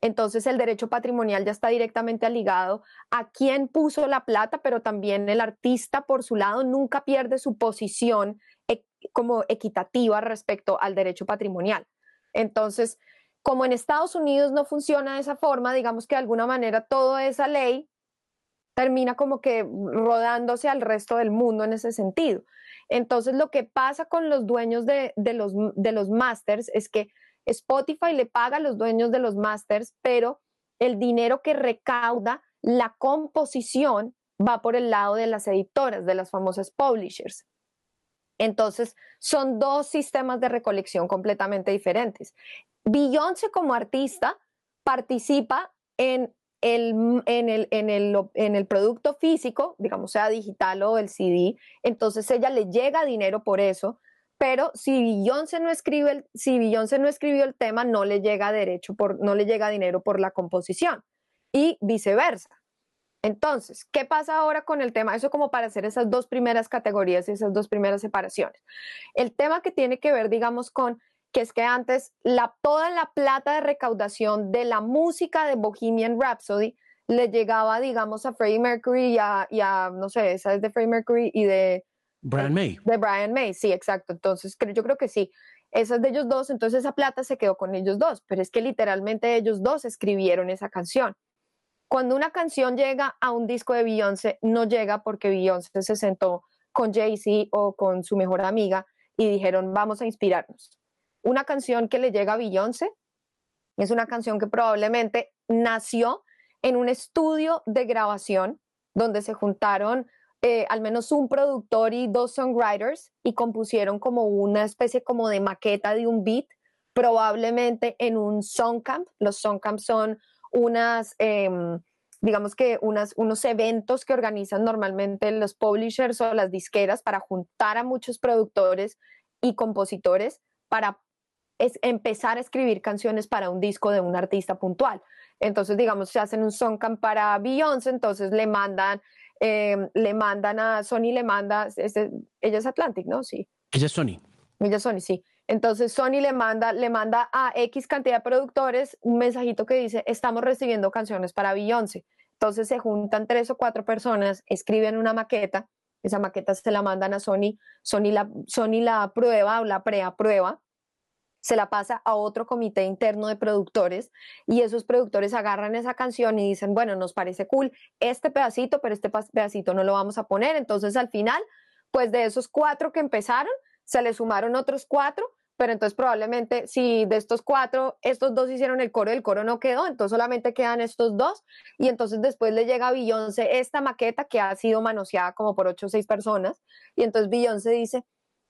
Entonces el derecho patrimonial ya está directamente ligado a quién puso la plata, pero también el artista por su lado nunca pierde su posición e, como equitativa respecto al derecho patrimonial. Entonces, como en Estados Unidos no funciona de esa forma, digamos que de alguna manera toda esa ley termina como que rodándose al resto del mundo en ese sentido. Entonces, lo que pasa con los dueños de, los, de los masters es que Spotify le paga a los dueños de los masters, pero el dinero que recauda la composición va por el lado de las editoras, de las famosas publishers. Entonces, son dos sistemas de recolección completamente diferentes. Beyoncé como artista participa en el, en, el, en, el, en el producto físico, digamos sea digital o el CD, entonces ella le llega dinero por eso, pero si Beyoncé no escribe el, si Beyoncé no escribió el tema, no le llega derecho por, no le llega dinero por la composición y viceversa. Entonces, ¿qué pasa ahora con el tema? Eso como para hacer esas dos primeras categorías y esas dos primeras separaciones. El tema que tiene que ver, digamos, con que es que antes la, toda la plata de recaudación de la música de Bohemian Rhapsody le llegaba, digamos, a Freddie Mercury y a, no sé, esa es de Freddie Mercury y de... Brian May. De Brian May, sí, exacto. Entonces, yo creo que sí. Esa es de ellos dos, entonces esa plata se quedó con ellos dos, pero es que literalmente ellos dos escribieron esa canción. Cuando una canción llega a un disco de Beyoncé, no llega porque Beyoncé se sentó con Jay-Z o con su mejor amiga y dijeron, vamos a inspirarnos una canción que le llega a Beyoncé. Es una canción que probablemente nació en un estudio de grabación donde se juntaron eh, al menos un productor y dos songwriters y compusieron como una especie como de maqueta de un beat, probablemente en un songcamp. Los songcamps son unas, em, digamos que unas, unos eventos que organizan normalmente los publishers o las disqueras para juntar a muchos productores y compositores para es empezar a escribir canciones para un disco de un artista puntual. Entonces, digamos, se hacen un songcamp para Beyoncé, entonces le mandan, em, le mandan a Sony, le manda, ella es Atlantic, ¿no? Sí. Ella es Sony. Ella es Sony, sí. Entonces Sony le manda, le manda a X cantidad de productores un mensajito que dice, estamos recibiendo canciones para Beyoncé. Entonces se juntan tres o cuatro personas, escriben una maqueta esa maqueta se la mandan a Sony, Sony la, Sony la prueba o la preaprueba, se la pasa a otro comité interno de productores y esos productores agarran esa canción y dicen, bueno, nos parece cool este pedacito, pero este pedacito no lo vamos a poner. Entonces al final, pues de esos cuatro que empezaron, se le sumaron otros cuatro pero entonces probablemente si de estos cuatro, estos dos hicieron el coro el coro no quedó, entonces solamente quedan estos dos y entonces después le llega a Beyoncé esta maqueta que ha sido manoseada como por ocho o seis personas y entonces Beyoncé dice,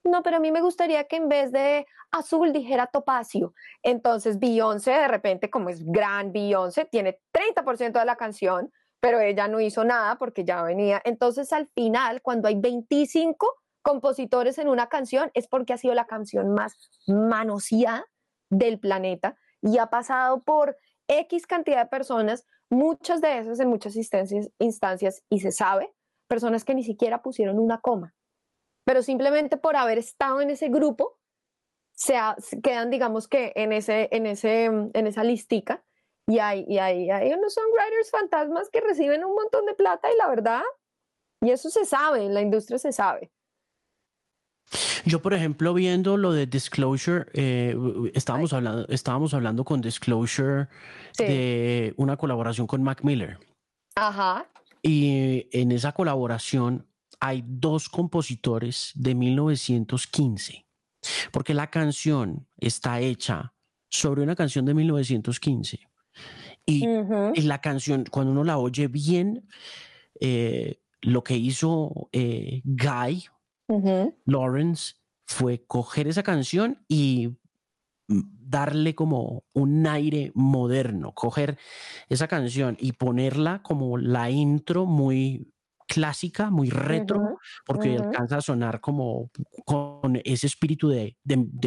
no, pero a mí me gustaría que en vez de azul dijera topacio. Entonces Beyoncé de repente, como es gran Beyoncé, tiene 30% de la canción, pero ella no hizo nada porque ya venía. Entonces al final, cuando hay 25 compositores en una canción es porque ha sido la canción más manoseada del planeta y ha pasado por X cantidad de personas, muchas de esas en muchas instancias, instancias y se sabe, personas que ni siquiera pusieron una coma, pero simplemente por haber estado en ese grupo, se, quedan, digamos que en, ese, en, ese, en esa listica y hay, y hay, hay unos songwriters fantasmas que reciben un montón de plata y la verdad, y eso se sabe, en la industria se sabe. Yo, por ejemplo, viendo lo de Disclosure, eh, estábamos, hablando, estábamos hablando con Disclosure de una colaboración con Mac Miller. Ajá. Y en esa colaboración hay dos compositores de 1915, porque la canción está hecha sobre una canción de 1915. Y, la canción, cuando uno la oye bien, eh, lo que hizo eh, Guy, Lawrence fue coger esa canción y darle como un aire moderno, coger esa canción y ponerla como la intro muy clásica, muy retro, porque alcanza a sonar como con ese espíritu de,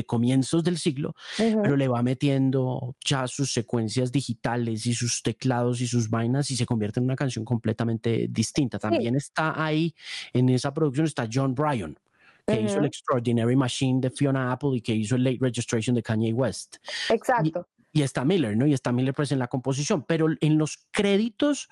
comienzos del siglo, pero le va metiendo ya sus secuencias digitales y sus teclados y sus vainas y se convierte en una canción completamente distinta. También está ahí, en esa producción está John Bryan, que hizo el Extraordinary Machine de Fiona Apple y que hizo el Late Registration de Kanye West. Exacto. Y, está Miller, ¿no? Y está Miller pues en la composición, pero en los créditos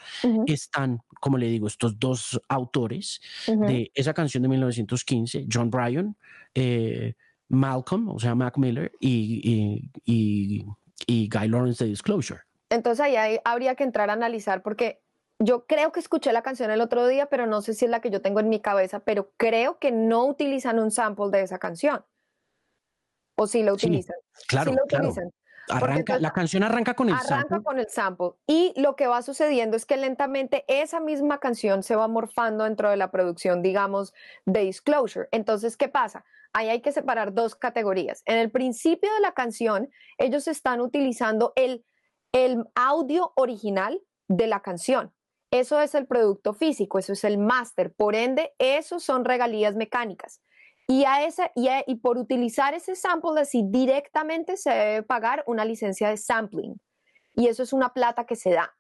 están, como le digo, estos dos autores de esa canción de 1915, John Bryan, eh, Malcolm, o sea, Mac Miller, y, y, y Guy Lawrence de Disclosure. Entonces ahí habría que entrar a analizar porque yo creo que escuché la canción el otro día, pero no sé si es la que yo tengo en mi cabeza, pero creo que no utilizan un sample de esa canción. O sí lo utilizan. claro, sí lo utilizan. Arranca, la canción arranca con el sample. Arranca con el sample. Y lo que va sucediendo es que lentamente esa misma canción se va morfando dentro de la producción, digamos, de Disclosure. Entonces, ¿qué pasa? Ahí hay que separar dos categorías. En el principio de la canción, ellos están utilizando el, el audio original de la canción. Eso es el producto físico, eso es el máster. Por ende, esos son regalías mecánicas. Y, a ese, y, por utilizar ese sample así directamente se debe pagar una licencia de sampling. Y eso es una plata que se da.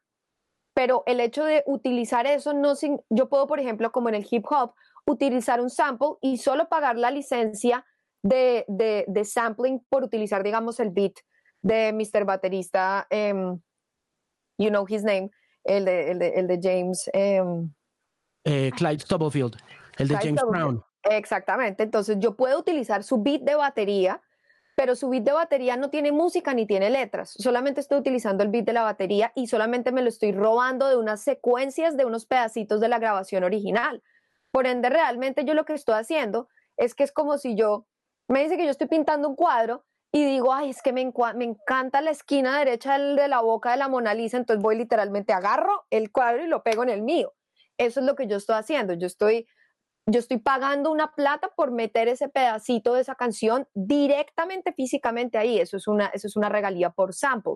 Pero el hecho de utilizar eso, no yo puedo, por ejemplo, como en el hip hop, utilizar un sample y solo pagar la licencia de, sampling por utilizar, digamos, el beat de Mr. Baterista, em, you know his name, el de, el de, el de James. Em, eh, Clyde Stubblefield, el de James Brown. Exactamente, entonces yo puedo utilizar su beat de batería, pero su beat de batería no tiene música ni tiene letras, solamente estoy utilizando el beat de la batería y solamente me lo estoy robando de unas secuencias de unos pedacitos de la grabación original. Por ende, realmente yo lo que estoy haciendo es que es como si yo, me dice que yo estoy pintando un cuadro y digo, ay, es que me, encanta la esquina derecha de la boca de la Mona Lisa, entonces voy literalmente, agarro el cuadro y lo pego en el mío. Eso es lo que yo estoy haciendo. Yo estoy, yo estoy pagando una plata por meter ese pedacito de esa canción directamente físicamente ahí. Eso es una, eso es una regalía por sample.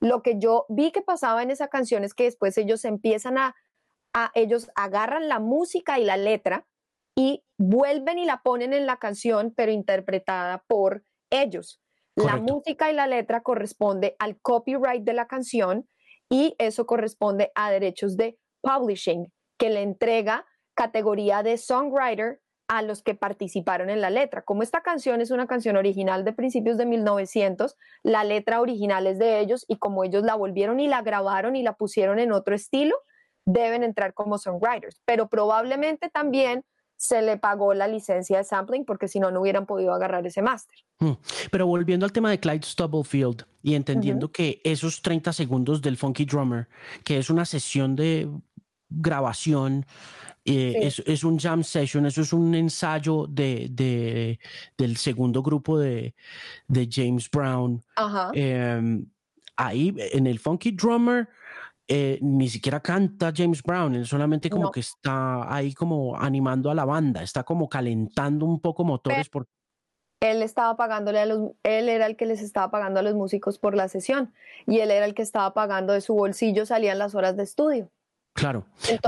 Lo que yo vi que pasaba en esa canción es que después ellos empiezan a, a ellos agarran la música y la letra y vuelven y la ponen en la canción, pero interpretada por ellos. La música y la letra corresponde al copyright de la canción y eso corresponde a derechos de publishing, que le entrega categoría de songwriter a los que participaron en la letra. Como esta canción es una canción original de principios de 1900, la letra original es de ellos y como ellos la volvieron y la grabaron y la pusieron en otro estilo, deben entrar como songwriters. Pero probablemente también se le pagó la licencia de sampling porque si no, no hubieran podido agarrar ese máster. Mm. Pero volviendo al tema de Clyde Stubblefield y entendiendo que esos 30 segundos del Funky Drummer, que es una sesión de grabación, eh, es, un jam session, eso es un ensayo de, del segundo grupo de, James Brown. Em, ahí en el Funky Drummer eh, ni siquiera canta James Brown, él solamente como que está ahí como animando a la banda, está como calentando un poco motores. por... Él estaba pagándole a los, él era el que les estaba pagando a los músicos por la sesión y él era el que estaba pagando de su bolsillo, salían las horas de estudio. Claro, pues,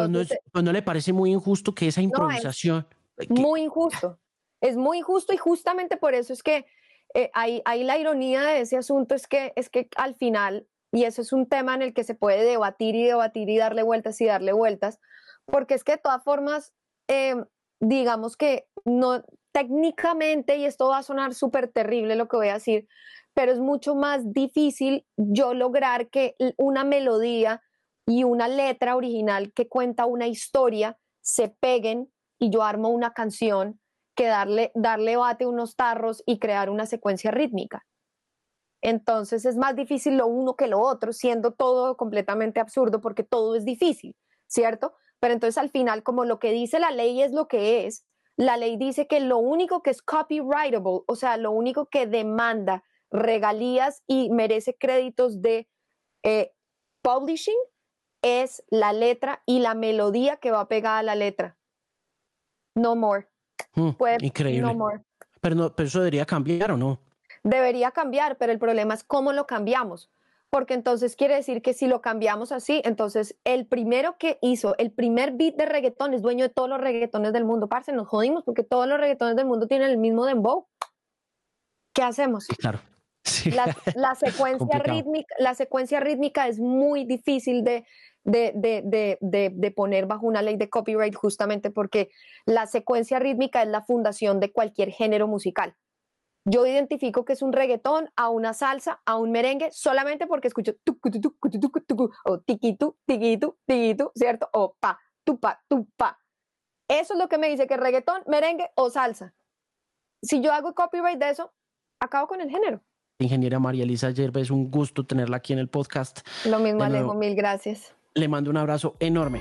pues no, le parece muy injusto que esa improvisación... Muy injusto, es muy injusto y justamente por eso es que eh, ahí, ahí, la ironía de ese asunto es que, es que al final y eso es un tema en el que se puede debatir y debatir y darle vueltas y darle vueltas, porque es que de todas formas, em, digamos que no técnicamente, y esto va a sonar súper terrible lo que voy a decir, pero es mucho más difícil yo lograr que una melodía y una letra original que cuenta una historia se peguen y yo armo una canción que darle, darle bate unos tarros y crear una secuencia rítmica. Entonces es más difícil lo uno que lo otro, siendo todo completamente absurdo porque todo es difícil, ¿cierto? Pero entonces al final, como lo que dice la ley es lo que es, la ley dice que lo único que es copyrightable, o sea, lo único que demanda regalías y merece créditos de eh, publishing es la letra y la melodía que va pegada a la letra. No more. Mm, increíble. No more. Pero, pero eso debería cambiar o no? debería cambiar, pero el problema es cómo lo cambiamos. Porque entonces quiere decir que si lo cambiamos así, entonces el primero que hizo el primer beat de reggaetón es dueño de todos los reggaetones del mundo. Parce, nos jodimos porque todos los reggaetones del mundo tienen el mismo dembow. ¿Qué hacemos? Claro. La, secuencia rítmica, la secuencia rítmica es muy difícil de, de, poner bajo una ley de copyright justamente porque la secuencia rítmica es la fundación de cualquier género musical. Yo identifico que es un reggaetón, a una salsa, a un merengue, solamente porque escucho o tiquitu, tiquitu, tiquitu, ¿cierto? O pa, tupa, tupa. Eso es lo que me dice que es reggaetón, merengue o salsa. Si yo hago copyright de eso, acabo con el género. Ingeniera María Elisa Yerba, es un gusto tenerla aquí en el podcast. Lo mismo, Alejo, mil gracias. Le mando un abrazo enorme.